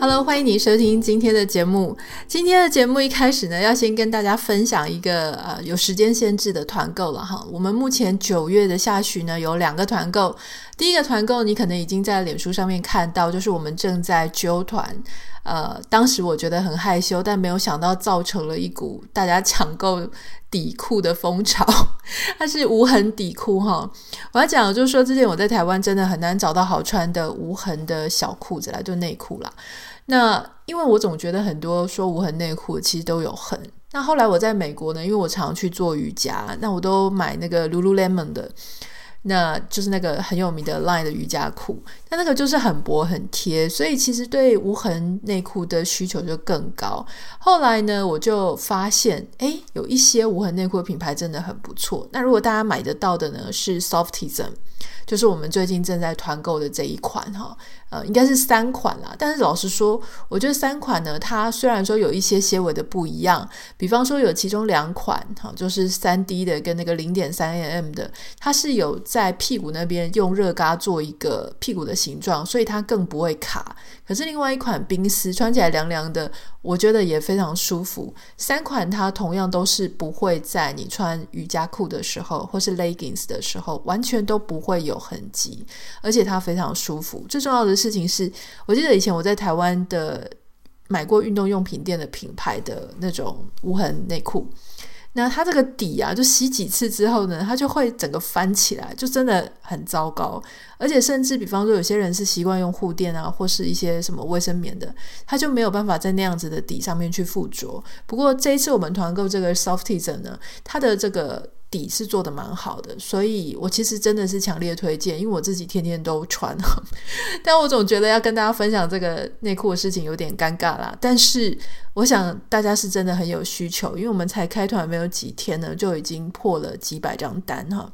Hello，欢迎你收听今天的节目。今天的节目一开始呢，要先跟大家分享一个呃有时间限制的团购了哈。我们目前九月的下旬呢，有两个团购。第一个团购你可能已经在脸书上面看到，就是我们正在揪团。呃，当时我觉得很害羞，但没有想到造成了一股大家抢购底裤的风潮。它是无痕底裤哈。我要讲就是说，之前我在台湾真的很难找到好穿的无痕的小裤子来，就内裤啦。那因为我总觉得很多说无痕内裤其实都有痕。那后来我在美国呢，因为我常去做瑜伽，那我都买那个 Lululemon 的。那就是那个很有名的 Line 的瑜伽裤，但那个就是很薄很贴，所以其实对无痕内裤的需求就更高。后来呢，我就发现，诶，有一些无痕内裤的品牌真的很不错。那如果大家买得到的呢，是 Softism。就是我们最近正在团购的这一款哈，呃，应该是三款啦。但是老实说，我觉得三款呢，它虽然说有一些些微的不一样，比方说有其中两款哈，就是三 D 的跟那个零点三 mm 的，它是有在屁股那边用热嘎做一个屁股的形状，所以它更不会卡。可是另外一款冰丝穿起来凉凉的，我觉得也非常舒服。三款它同样都是不会在你穿瑜伽裤的时候或是 leggings 的时候，完全都不会有痕迹，而且它非常舒服。最重要的事情是，我记得以前我在台湾的买过运动用品店的品牌的那种无痕内裤。那它这个底啊，就洗几次之后呢，它就会整个翻起来，就真的很糟糕。而且甚至比方说，有些人是习惯用护垫啊，或是一些什么卫生棉的，它就没有办法在那样子的底上面去附着。不过这一次我们团购这个 Softism 呢，它的这个。底是做的蛮好的，所以我其实真的是强烈推荐，因为我自己天天都穿，但我总觉得要跟大家分享这个内裤的事情有点尴尬啦。但是我想大家是真的很有需求，因为我们才开团没有几天呢，就已经破了几百张单哈，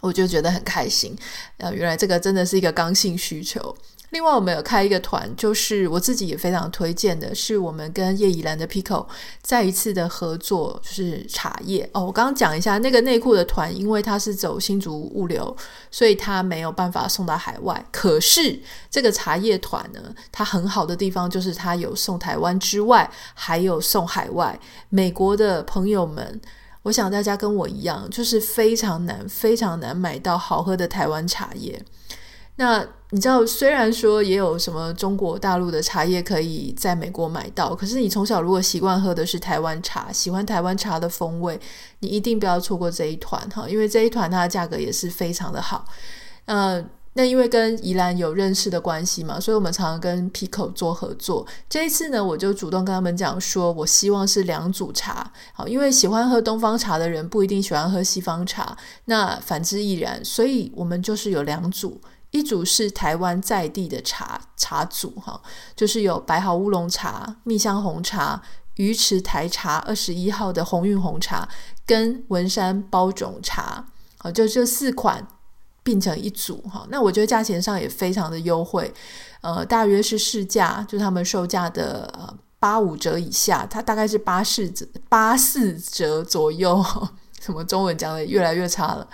我就觉得很开心。呃，原来这个真的是一个刚性需求。另外，我们有开一个团，就是我自己也非常推荐的，是我们跟叶以兰的 Pico 再一次的合作，就是茶叶哦。我刚刚讲一下那个内裤的团，因为它是走新竹物流，所以它没有办法送到海外。可是这个茶叶团呢，它很好的地方就是它有送台湾之外，还有送海外。美国的朋友们，我想大家跟我一样，就是非常难、非常难买到好喝的台湾茶叶。那你知道，虽然说也有什么中国大陆的茶叶可以在美国买到，可是你从小如果习惯喝的是台湾茶，喜欢台湾茶的风味，你一定不要错过这一团哈，因为这一团它的价格也是非常的好。呃，那因为跟宜兰有认识的关系嘛，所以我们常常跟 Pico 做合作。这一次呢，我就主动跟他们讲说，我希望是两组茶，好，因为喜欢喝东方茶的人不一定喜欢喝西方茶，那反之亦然，所以我们就是有两组。一组是台湾在地的茶茶组哈，就是有白毫乌龙茶、蜜香红茶、鱼池台茶二十一号的鸿运红茶跟文山包种茶，好，就这四款并成一组哈。那我觉得价钱上也非常的优惠，呃，大约是市价，就他们售价的呃八五折以下，它大概是八四折八四折左右。什么中文讲的越来越差了。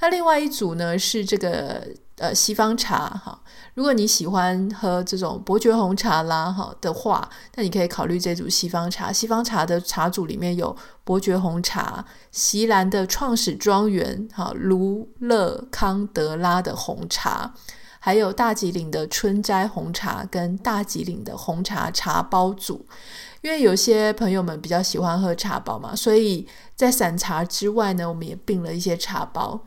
那另外一组呢是这个。呃，西方茶哈，如果你喜欢喝这种伯爵红茶啦哈的话，那你可以考虑这组西方茶。西方茶的茶组里面有伯爵红茶、锡兰的创始庄园哈卢勒康德拉的红茶，还有大吉岭的春斋红茶跟大吉岭的红茶茶包组。因为有些朋友们比较喜欢喝茶包嘛，所以在散茶之外呢，我们也并了一些茶包。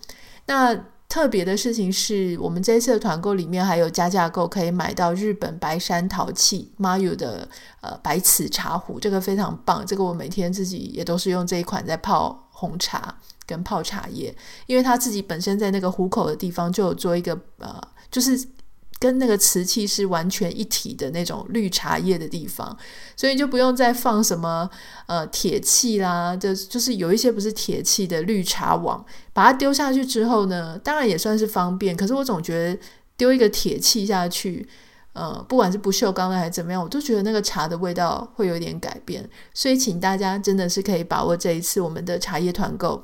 那特别的事情是我们这一次的团购里面还有加价购可以买到日本白山陶器 Mayu 的呃白瓷茶壶，这个非常棒。这个我每天自己也都是用这一款在泡红茶跟泡茶叶，因为它自己本身在那个壶口的地方就有做一个呃，就是。跟那个瓷器是完全一体的那种绿茶叶的地方，所以就不用再放什么呃铁器啦，就就是有一些不是铁器的绿茶网，把它丢下去之后呢，当然也算是方便。可是我总觉得丢一个铁器下去，呃，不管是不锈钢的还是怎么样，我都觉得那个茶的味道会有点改变。所以，请大家真的是可以把握这一次我们的茶叶团购。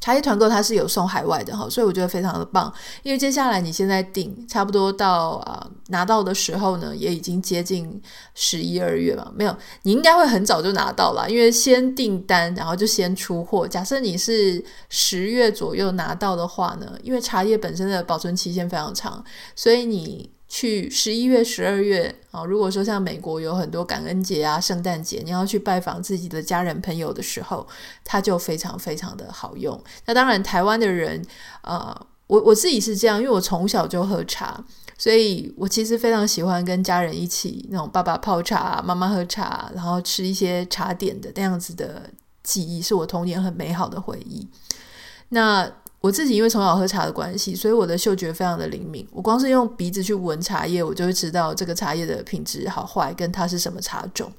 茶叶团购它是有送海外的哈，所以我觉得非常的棒。因为接下来你现在订，差不多到啊拿到的时候呢，也已经接近十一二月了。没有，你应该会很早就拿到了，因为先订单，然后就先出货。假设你是十月左右拿到的话呢，因为茶叶本身的保存期限非常长，所以你。去十一月、十二月啊，如果说像美国有很多感恩节啊、圣诞节，你要去拜访自己的家人朋友的时候，它就非常非常的好用。那当然，台湾的人，呃，我我自己是这样，因为我从小就喝茶，所以我其实非常喜欢跟家人一起那种爸爸泡茶、妈妈喝茶，然后吃一些茶点的那样子的记忆，是我童年很美好的回忆。那。我自己因为从小喝茶的关系，所以我的嗅觉非常的灵敏。我光是用鼻子去闻茶叶，我就会知道这个茶叶的品质好坏，跟它是什么茶种。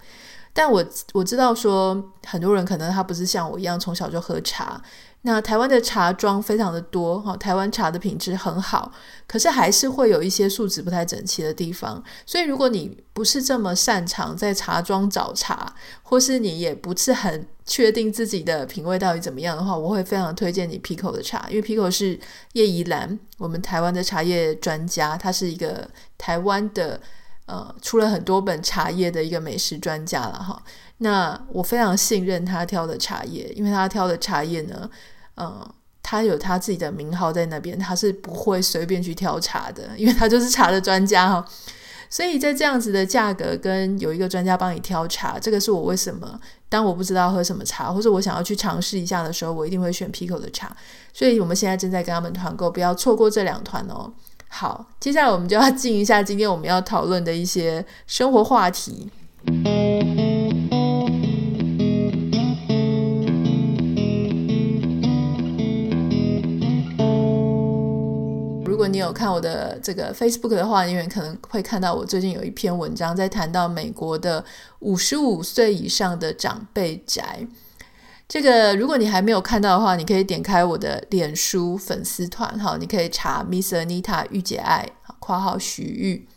但我我知道说，很多人可能他不是像我一样从小就喝茶。那台湾的茶庄非常的多哈，台湾茶的品质很好，可是还是会有一些素质不太整齐的地方。所以如果你不是这么擅长在茶庄找茶，或是你也不是很确定自己的品味到底怎么样的话，我会非常推荐你 Pico 的茶，因为 Pico 是叶宜兰我们台湾的茶叶专家，他是一个台湾的呃出了很多本茶叶的一个美食专家了哈。那我非常信任他挑的茶叶，因为他挑的茶叶呢。嗯，他有他自己的名号在那边，他是不会随便去挑茶的，因为他就是茶的专家哈。所以在这样子的价格跟有一个专家帮你挑茶，这个是我为什么当我不知道喝什么茶，或者我想要去尝试一下的时候，我一定会选 Pico 的茶。所以我们现在正在跟他们团购，不要错过这两团哦。好，接下来我们就要进一下今天我们要讨论的一些生活话题。如果你有看我的这个 Facebook 的话，因为可能会看到我最近有一篇文章在谈到美国的五十五岁以上的长辈宅。这个如果你还没有看到的话，你可以点开我的脸书粉丝团哈，你可以查 Miss Anita 御姐爱（括号徐玉）。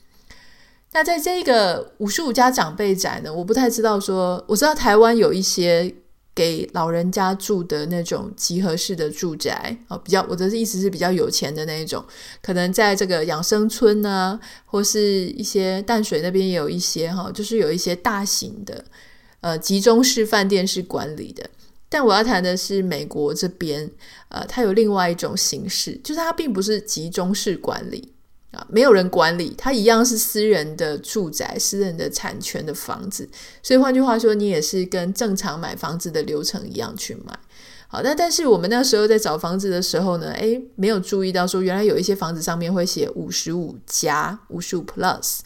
那在这个五十五家长辈宅呢，我不太知道说，我知道台湾有一些。给老人家住的那种集合式的住宅啊，比较我的意思是比较有钱的那一种，可能在这个养生村呢，或是一些淡水那边也有一些哈，就是有一些大型的呃集中式饭店式管理的。但我要谈的是美国这边，呃，它有另外一种形式，就是它并不是集中式管理。啊，没有人管理，它一样是私人的住宅、私人的产权的房子，所以换句话说，你也是跟正常买房子的流程一样去买。好，那但是我们那时候在找房子的时候呢，诶，没有注意到说原来有一些房子上面会写五十五加、五十五 plus。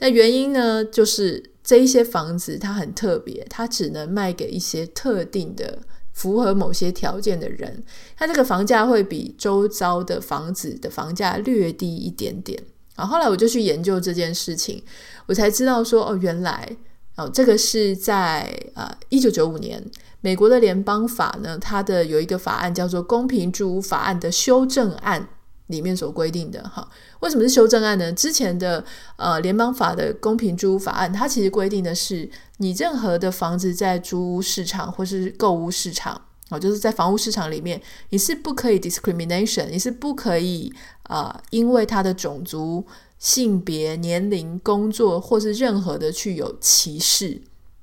那原因呢，就是这一些房子它很特别，它只能卖给一些特定的。符合某些条件的人，他这个房价会比周遭的房子的房价略低一点点。然后来我就去研究这件事情，我才知道说，哦，原来哦，这个是在呃一九九五年美国的联邦法呢，它的有一个法案叫做《公平住屋法案》的修正案。里面所规定的哈，为什么是修正案呢？之前的呃联邦法的公平租屋法案，它其实规定的是，你任何的房子在租屋市场或是购屋市场哦，就是在房屋市场里面，你是不可以 discrimination，你是不可以啊、呃，因为他的种族、性别、年龄、工作或是任何的去有歧视，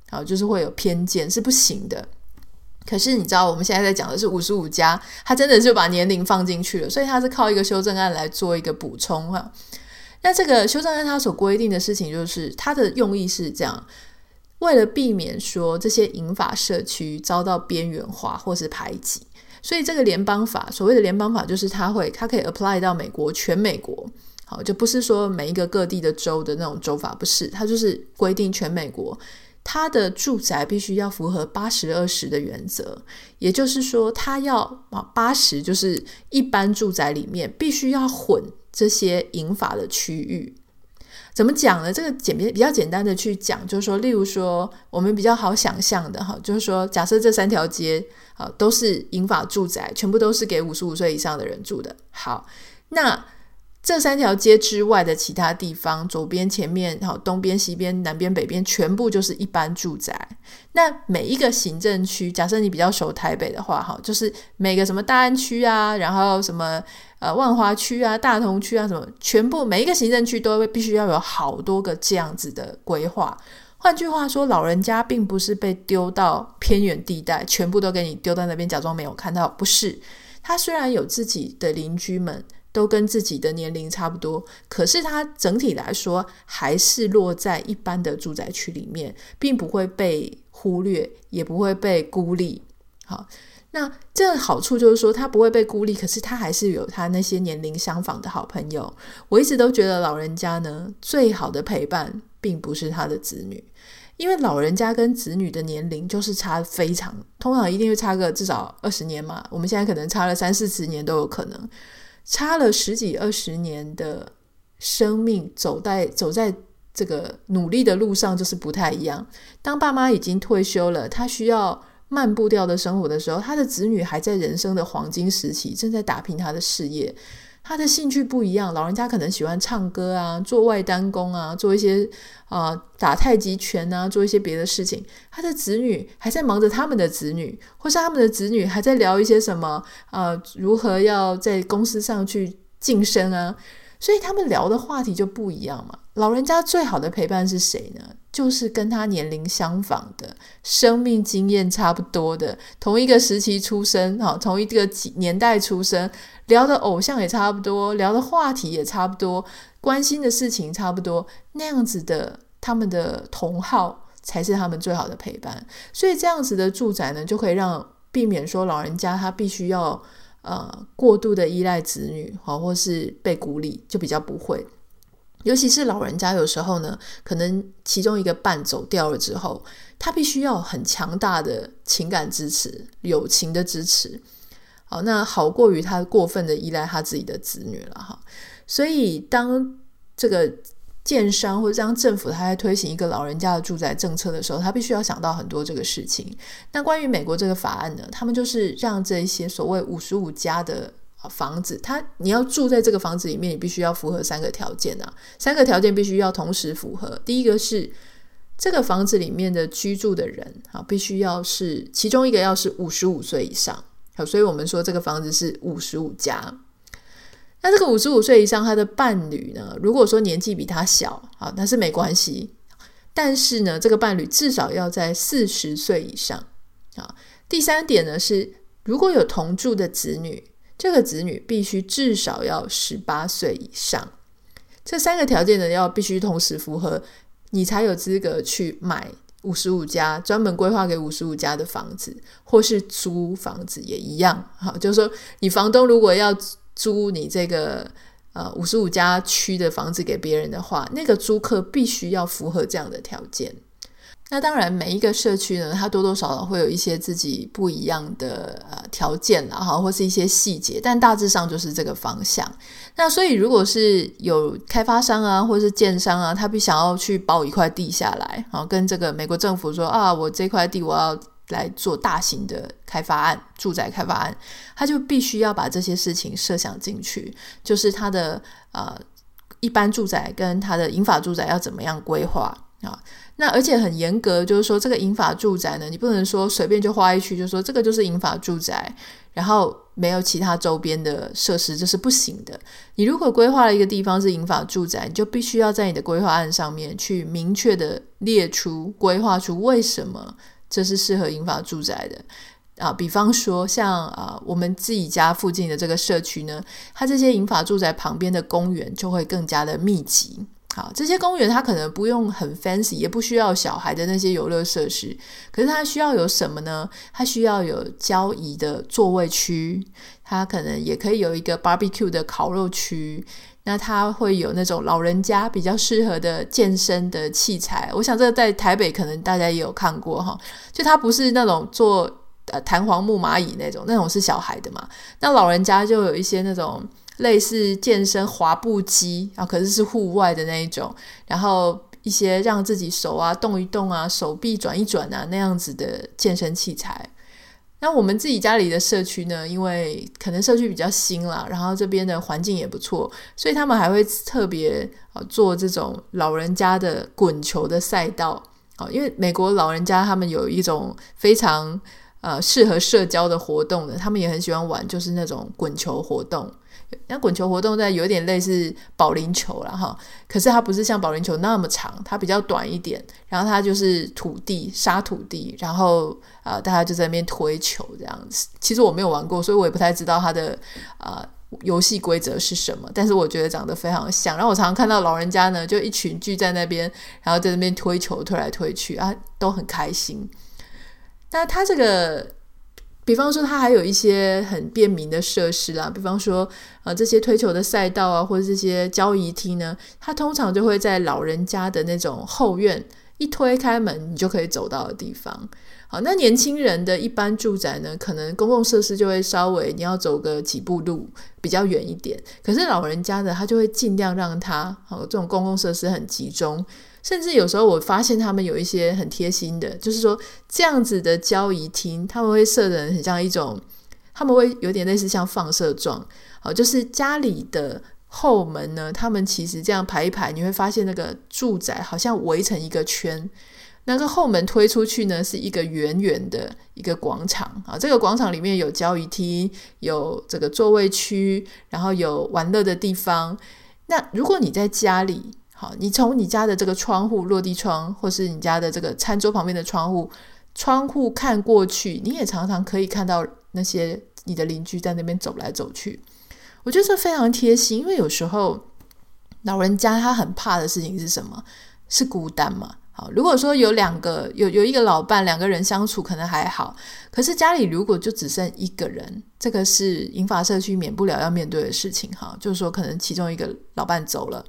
啊，就是会有偏见，是不行的。可是你知道，我们现在在讲的是五十五家，他真的就把年龄放进去了，所以他是靠一个修正案来做一个补充哈。那这个修正案它所规定的事情，就是它的用意是这样：为了避免说这些银法社区遭到边缘化或是排挤，所以这个联邦法，所谓的联邦法，就是它会它可以 apply 到美国全美国，好，就不是说每一个各地的州的那种州法，不是，它就是规定全美国。他的住宅必须要符合八十二十的原则，也就是说，他要啊八十就是一般住宅里面必须要混这些银发的区域。怎么讲呢？这个简比较简单的去讲，就是说，例如说，我们比较好想象的哈，就是说，假设这三条街啊都是银发住宅，全部都是给五十五岁以上的人住的。好，那这三条街之外的其他地方，左边、前面、好东边、西边、南边、北边，全部就是一般住宅。那每一个行政区，假设你比较熟台北的话，哈，就是每个什么大安区啊，然后什么呃万华区啊、大同区啊，什么全部每一个行政区都必须要有好多个这样子的规划。换句话说，老人家并不是被丢到偏远地带，全部都给你丢在那边，假装没有看到，不是。他虽然有自己的邻居们。都跟自己的年龄差不多，可是它整体来说还是落在一般的住宅区里面，并不会被忽略，也不会被孤立。好，那这好处就是说，他不会被孤立，可是他还是有他那些年龄相仿的好朋友。我一直都觉得老人家呢，最好的陪伴并不是他的子女，因为老人家跟子女的年龄就是差非常，通常一定会差个至少二十年嘛。我们现在可能差了三四十年都有可能。差了十几二十年的生命，走在走在这个努力的路上，就是不太一样。当爸妈已经退休了，他需要慢步调的生活的时候，他的子女还在人生的黄金时期，正在打拼他的事业。他的兴趣不一样，老人家可能喜欢唱歌啊，做外单工啊，做一些啊、打太极拳啊，做一些别的事情。他的子女还在忙着他们的子女，或是他们的子女还在聊一些什么啊，如何要在公司上去晋升啊。所以他们聊的话题就不一样嘛。老人家最好的陪伴是谁呢？就是跟他年龄相仿的，生命经验差不多的，同一个时期出生，哈，同一个年代出生，聊的偶像也差不多，聊的话题也差不多，关心的事情差不多，那样子的他们的同好才是他们最好的陪伴。所以这样子的住宅呢，就可以让避免说老人家他必须要呃过度的依赖子女，好，或是被孤立，就比较不会。尤其是老人家，有时候呢，可能其中一个伴走掉了之后，他必须要很强大的情感支持、友情的支持，好，那好过于他过分的依赖他自己的子女了哈。所以，当这个建商或者当政府他在推行一个老人家的住宅政策的时候，他必须要想到很多这个事情。那关于美国这个法案呢，他们就是让这些所谓五十五加的。房子，它你要住在这个房子里面，你必须要符合三个条件啊。三个条件必须要同时符合。第一个是这个房子里面的居住的人啊，必须要是其中一个要是五十五岁以上。好，所以我们说这个房子是五十五加。那这个五十五岁以上，他的伴侣呢，如果说年纪比他小，啊，那是没关系。但是呢，这个伴侣至少要在四十岁以上啊。第三点呢是，如果有同住的子女。这个子女必须至少要十八岁以上，这三个条件呢，要必须同时符合，你才有资格去买五十五家专门规划给五十五家的房子，或是租房子也一样。好，就是说你房东如果要租你这个呃五十五家区的房子给别人的话，那个租客必须要符合这样的条件。那当然，每一个社区呢，它多多少少会有一些自己不一样的呃条件啦，哈，或是一些细节，但大致上就是这个方向。那所以，如果是有开发商啊，或是建商啊，他必想要去包一块地下来，然后跟这个美国政府说啊，我这块地我要来做大型的开发案，住宅开发案，他就必须要把这些事情设想进去，就是他的呃一般住宅跟他的银法住宅要怎么样规划啊。那而且很严格，就是说这个银发住宅呢，你不能说随便就划一区，就说这个就是银发住宅，然后没有其他周边的设施，这是不行的。你如果规划了一个地方是银发住宅，你就必须要在你的规划案上面去明确的列出、规划出为什么这是适合银发住宅的啊。比方说像啊我们自己家附近的这个社区呢，它这些银发住宅旁边的公园就会更加的密集。好，这些公园它可能不用很 fancy，也不需要小孩的那些游乐设施，可是它需要有什么呢？它需要有交谊的座位区，它可能也可以有一个 barbecue 的烤肉区，那它会有那种老人家比较适合的健身的器材。我想这个在台北可能大家也有看过哈，就它不是那种做呃弹簧木蚂蚁那种，那种是小孩的嘛，那老人家就有一些那种。类似健身滑步机啊，可是是户外的那一种，然后一些让自己手啊动一动啊，手臂转一转啊那样子的健身器材。那我们自己家里的社区呢，因为可能社区比较新啦，然后这边的环境也不错，所以他们还会特别啊做这种老人家的滚球的赛道啊，因为美国老人家他们有一种非常呃适合社交的活动的，他们也很喜欢玩，就是那种滚球活动。那滚球活动在有点类似保龄球了哈，可是它不是像保龄球那么长，它比较短一点。然后它就是土地沙土地，然后啊、大家就在那边推球这样子。其实我没有玩过，所以我也不太知道它的啊、游戏规则是什么。但是我觉得长得非常像。然后我常常看到老人家呢，就一群聚在那边，然后在那边推球推来推去啊，都很开心。那它这个。比方说，它还有一些很便民的设施啦，比方说，呃，这些推球的赛道啊，或者这些交谊厅呢，它通常就会在老人家的那种后院，一推开门，你就可以走到的地方。好，那年轻人的一般住宅呢，可能公共设施就会稍微你要走个几步路，比较远一点。可是老人家的，他就会尽量让他，好，这种公共设施很集中。甚至有时候我发现他们有一些很贴心的，就是说这样子的交谊厅，他们会设的很像一种，他们会有点类似像放射状，好，就是家里的后门呢，他们其实这样排一排，你会发现那个住宅好像围成一个圈，那个后门推出去呢是一个圆圆的一个广场啊，这个广场里面有交谊厅，有这个座位区，然后有玩乐的地方。那如果你在家里，好，你从你家的这个窗户落地窗，或是你家的这个餐桌旁边的窗户，窗户看过去，你也常常可以看到那些你的邻居在那边走来走去。我觉得这非常贴心，因为有时候老人家他很怕的事情是什么？是孤单嘛。好，如果说有两个有有一个老伴，两个人相处可能还好，可是家里如果就只剩一个人，这个是银发社区免不了要面对的事情。哈，就是说可能其中一个老伴走了。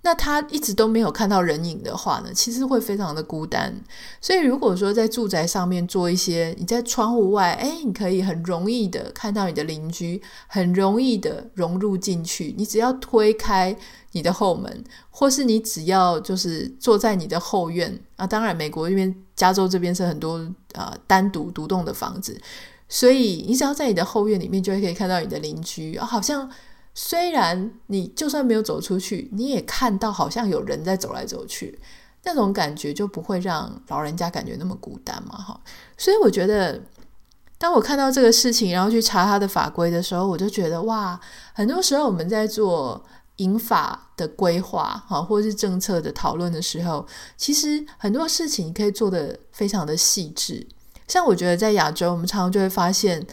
那他一直都没有看到人影的话呢，其实会非常的孤单。所以如果说在住宅上面做一些，你在窗户外，诶，你可以很容易的看到你的邻居，很容易的融入进去。你只要推开你的后门，或是你只要就是坐在你的后院啊。当然，美国这边加州这边是很多啊、呃、单独独栋的房子，所以你只要在你的后院里面，就会可以看到你的邻居啊，好像。虽然你就算没有走出去，你也看到好像有人在走来走去，那种感觉就不会让老人家感觉那么孤单嘛，哈。所以我觉得，当我看到这个事情，然后去查他的法规的时候，我就觉得哇，很多时候我们在做引法的规划，哈，或者是政策的讨论的时候，其实很多事情可以做得非常的细致。像我觉得在亚洲，我们常常就会发现，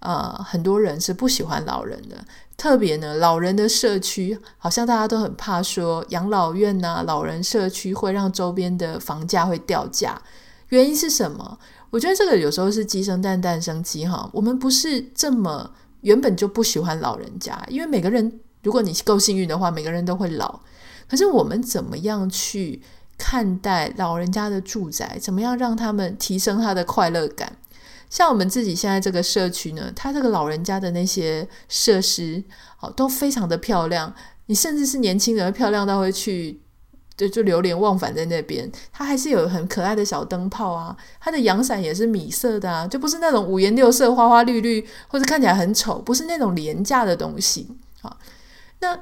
呃，很多人是不喜欢老人的。特别呢，老人的社区好像大家都很怕说养老院呐、老人社区会让周边的房价会掉价。原因是什么？我觉得这个有时候是鸡生蛋，蛋生鸡哈。我们不是这么原本就不喜欢老人家，因为每个人，如果你够幸运的话，每个人都会老。可是我们怎么样去看待老人家的住宅？怎么样让他们提升他的快乐感？像我们自己现在这个社区呢，它这个老人家的那些设施，哦，都非常的漂亮。你甚至是年轻人，漂亮到会去，就就流连忘返在那边。它还是有很可爱的小灯泡啊，它的阳伞也是米色的啊，就不是那种五颜六色、花花绿绿，或者看起来很丑，不是那种廉价的东西啊。那。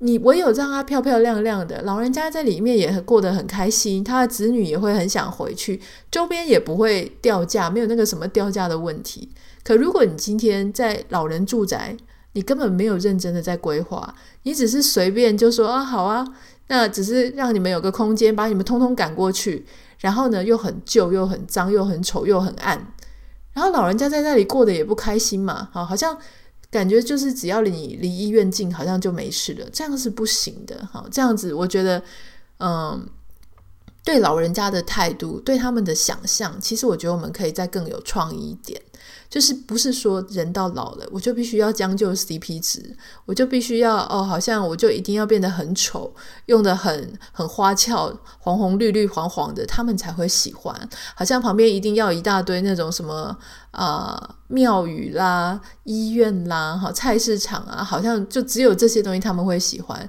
你唯有让他漂漂亮亮的，老人家在里面也过得很开心，他的子女也会很想回去，周边也不会掉价，没有那个什么掉价的问题。可如果你今天在老人住宅，你根本没有认真的在规划，你只是随便就说啊好啊，那只是让你们有个空间，把你们通通赶过去，然后呢又很旧又很脏又很丑又很暗，然后老人家在那里过得也不开心嘛，好，好像。感觉就是只要你离医院近，好像就没事了，这样是不行的。哈，这样子我觉得，嗯，对老人家的态度，对他们的想象，其实我觉得我们可以再更有创意一点。就是不是说人到老了，我就必须要将就 CP 值，我就必须要哦，好像我就一定要变得很丑，用得很很花俏，红红绿绿黄黄的，他们才会喜欢。好像旁边一定要一大堆那种什么啊、庙宇啦、医院啦、哈菜市场啊，好像就只有这些东西他们会喜欢。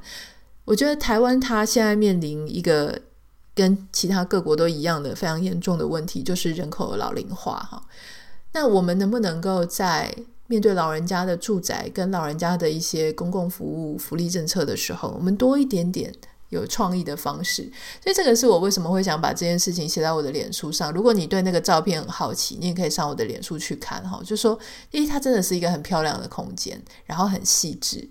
我觉得台湾它现在面临一个跟其他各国都一样的非常严重的问题，就是人口老龄化哈。那我们能不能够在面对老人家的住宅跟老人家的一些公共服务、福利政策的时候，我们多一点点有创意的方式？所以这个是我为什么会想把这件事情写在我的脸书上。如果你对那个照片很好奇，你也可以上我的脸书去看哈。就说，因为它真的是一个很漂亮的空间，然后很细致。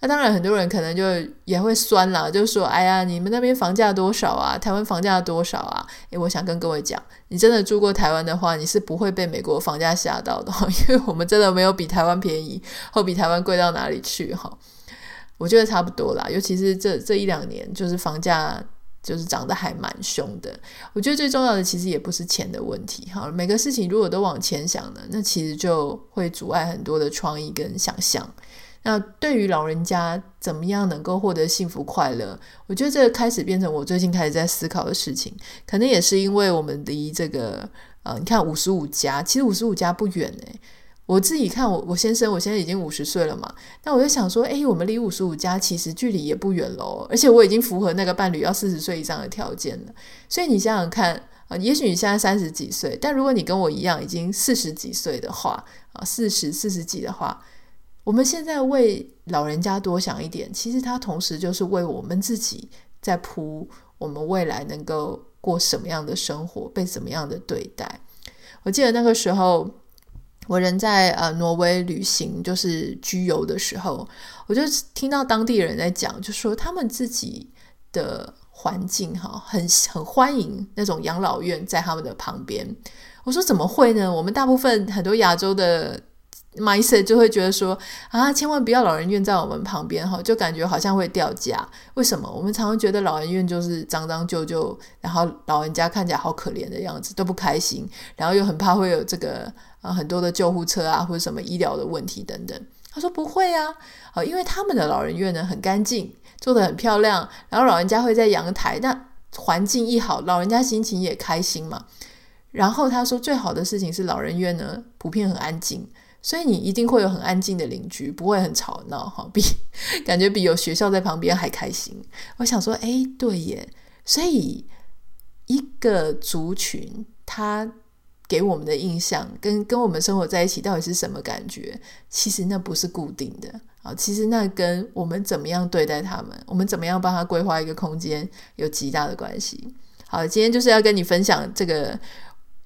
那当然，很多人可能就也会酸啦，就说：“哎呀，你们那边房价多少啊？台湾房价多少啊？”诶，我想跟各位讲，你真的住过台湾的话，你是不会被美国房价吓到的，因为我们真的没有比台湾便宜或比台湾贵到哪里去哈。我觉得差不多啦，尤其是这这一两年，就是房价就是涨得还蛮凶的。我觉得最重要的其实也不是钱的问题哈，每个事情如果都往前想呢，那其实就会阻碍很多的创意跟想象。那对于老人家怎么样能够获得幸福快乐？我觉得这个开始变成我最近开始在思考的事情，可能也是因为我们离这个呃，你看五十五加，其实五十五加不远诶。我自己看我我先生，我现在已经五十岁了嘛，那我就想说，诶，我们离五十五加其实距离也不远喽，而且我已经符合那个伴侣要四十岁以上的条件了。所以你想想看啊，也许你现在三十几岁，但如果你跟我一样已经四十几岁的话啊，四十四十几的话。我们现在为老人家多想一点，其实他同时就是为我们自己在铺我们未来能够过什么样的生活，被怎么样的对待。我记得那个时候，我人在呃挪威旅行，就是居游的时候，我就听到当地人在讲，就说他们自己的环境哈，很很欢迎那种养老院在他们的旁边。我说怎么会呢？我们大部分很多亚洲的。Mindset 就会觉得说啊，千万不要老人院在我们旁边哈，就感觉好像会掉价。为什么？我们常常觉得老人院就是脏脏旧旧，然后老人家看起来好可怜的样子，都不开心，然后又很怕会有这个啊很多的救护车啊或者什么医疗的问题等等。他说不会啊，啊，因为他们的老人院呢很干净，做得很漂亮，然后老人家会在阳台，那环境一好，老人家心情也开心嘛。然后他说最好的事情是老人院呢普遍很安静。所以你一定会有很安静的邻居，不会很吵闹哈，比 感觉比有学校在旁边还开心。我想说，哎，对耶。所以一个族群，他给我们的印象，跟跟我们生活在一起到底是什么感觉？其实那不是固定的啊，其实那跟我们怎么样对待他们，我们怎么样帮他规划一个空间，有极大的关系。好，今天就是要跟你分享这个。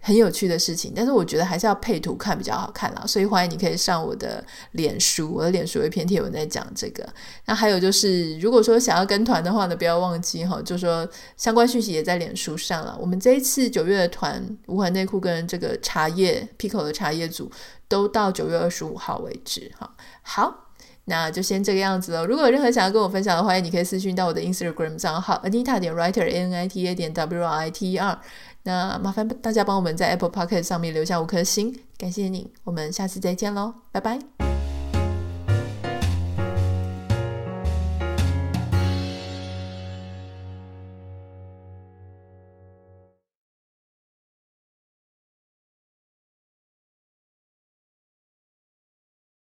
很有趣的事情，但是我觉得还是要配图看比较好看啦，所以欢迎你可以上我的脸书，我的脸书有一篇贴文在讲这个。那还有就是，如果说想要跟团的话呢，不要忘记哈，就说相关讯息也在脸书上了。我们这一次九月的团，无痕内裤跟这个茶叶 Pico 的茶叶组都到九月二十五号为止哈。好，那就先这个样子喽。如果有任何想要跟我分享的话，你可以私讯到我的 Instagram 账号 Anita 点 Writer A N I T A 点 W I T E R。那麻烦大家帮我们在 Apple p o c k e t 上面留下五颗星，感谢你，我们下次再见喽，拜拜。